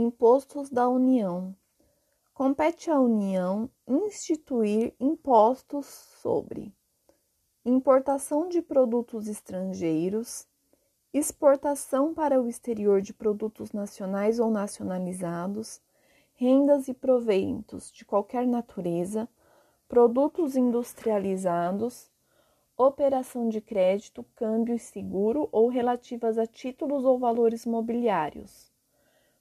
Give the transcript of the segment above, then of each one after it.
Impostos da União. Compete à União instituir impostos sobre importação de produtos estrangeiros, exportação para o exterior de produtos nacionais ou nacionalizados, rendas e proventos de qualquer natureza, produtos industrializados, operação de crédito, câmbio e seguro ou relativas a títulos ou valores mobiliários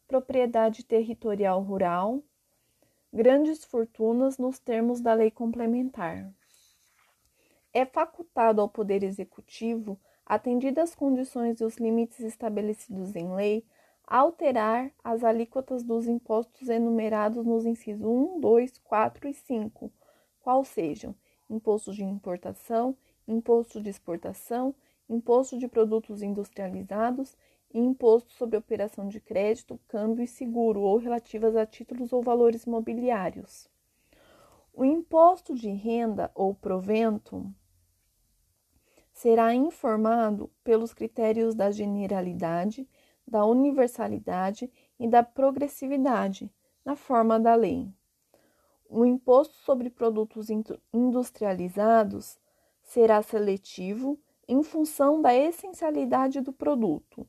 propriedade territorial rural, grandes fortunas nos termos da lei complementar. É facultado ao Poder Executivo, atendidas as condições e os limites estabelecidos em lei, alterar as alíquotas dos impostos enumerados nos incisos 1, 2, 4 e 5, qual sejam imposto de importação, imposto de exportação, imposto de produtos industrializados imposto sobre operação de crédito, câmbio e seguro ou relativas a títulos ou valores mobiliários. O imposto de renda ou provento será informado pelos critérios da generalidade, da universalidade e da progressividade, na forma da lei. O imposto sobre produtos industrializados será seletivo em função da essencialidade do produto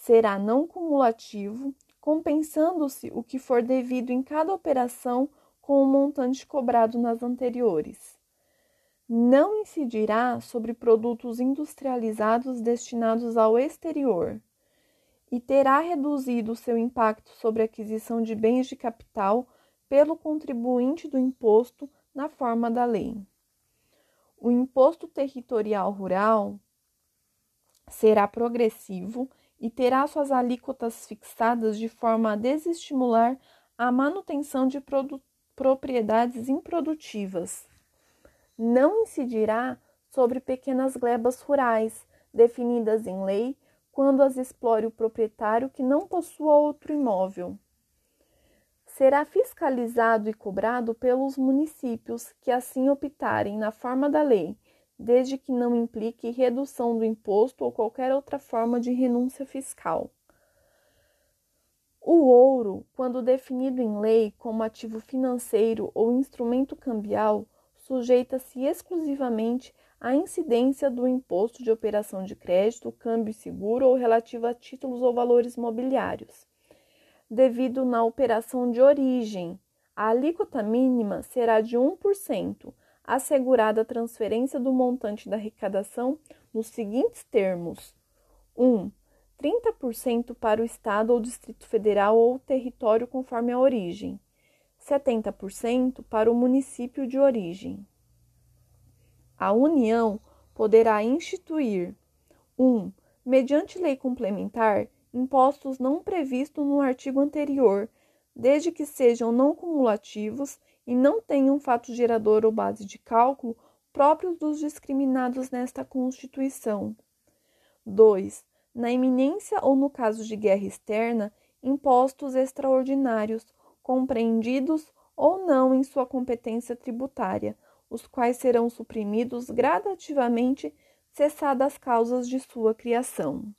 será não cumulativo, compensando-se o que for devido em cada operação com o montante cobrado nas anteriores. Não incidirá sobre produtos industrializados destinados ao exterior e terá reduzido seu impacto sobre a aquisição de bens de capital pelo contribuinte do imposto na forma da lei. O imposto territorial rural será progressivo e terá suas alíquotas fixadas de forma a desestimular a manutenção de propriedades improdutivas. Não incidirá sobre pequenas glebas rurais, definidas em lei, quando as explore o proprietário que não possua outro imóvel. Será fiscalizado e cobrado pelos municípios que assim optarem na forma da lei desde que não implique redução do imposto ou qualquer outra forma de renúncia fiscal. O ouro, quando definido em lei como ativo financeiro ou instrumento cambial, sujeita-se exclusivamente à incidência do imposto de operação de crédito, câmbio seguro ou relativo a títulos ou valores mobiliários. Devido na operação de origem, a alíquota mínima será de 1%, assegurada a transferência do montante da arrecadação nos seguintes termos: 1. 30% para o Estado ou Distrito Federal ou território conforme a origem, 70% para o município de origem. A União poderá instituir 1. Mediante lei complementar, impostos não previstos no artigo anterior, desde que sejam não cumulativos e não tenham um fato gerador ou base de cálculo próprios dos discriminados nesta Constituição. 2. Na iminência ou no caso de guerra externa, impostos extraordinários, compreendidos ou não em sua competência tributária, os quais serão suprimidos gradativamente cessadas as causas de sua criação.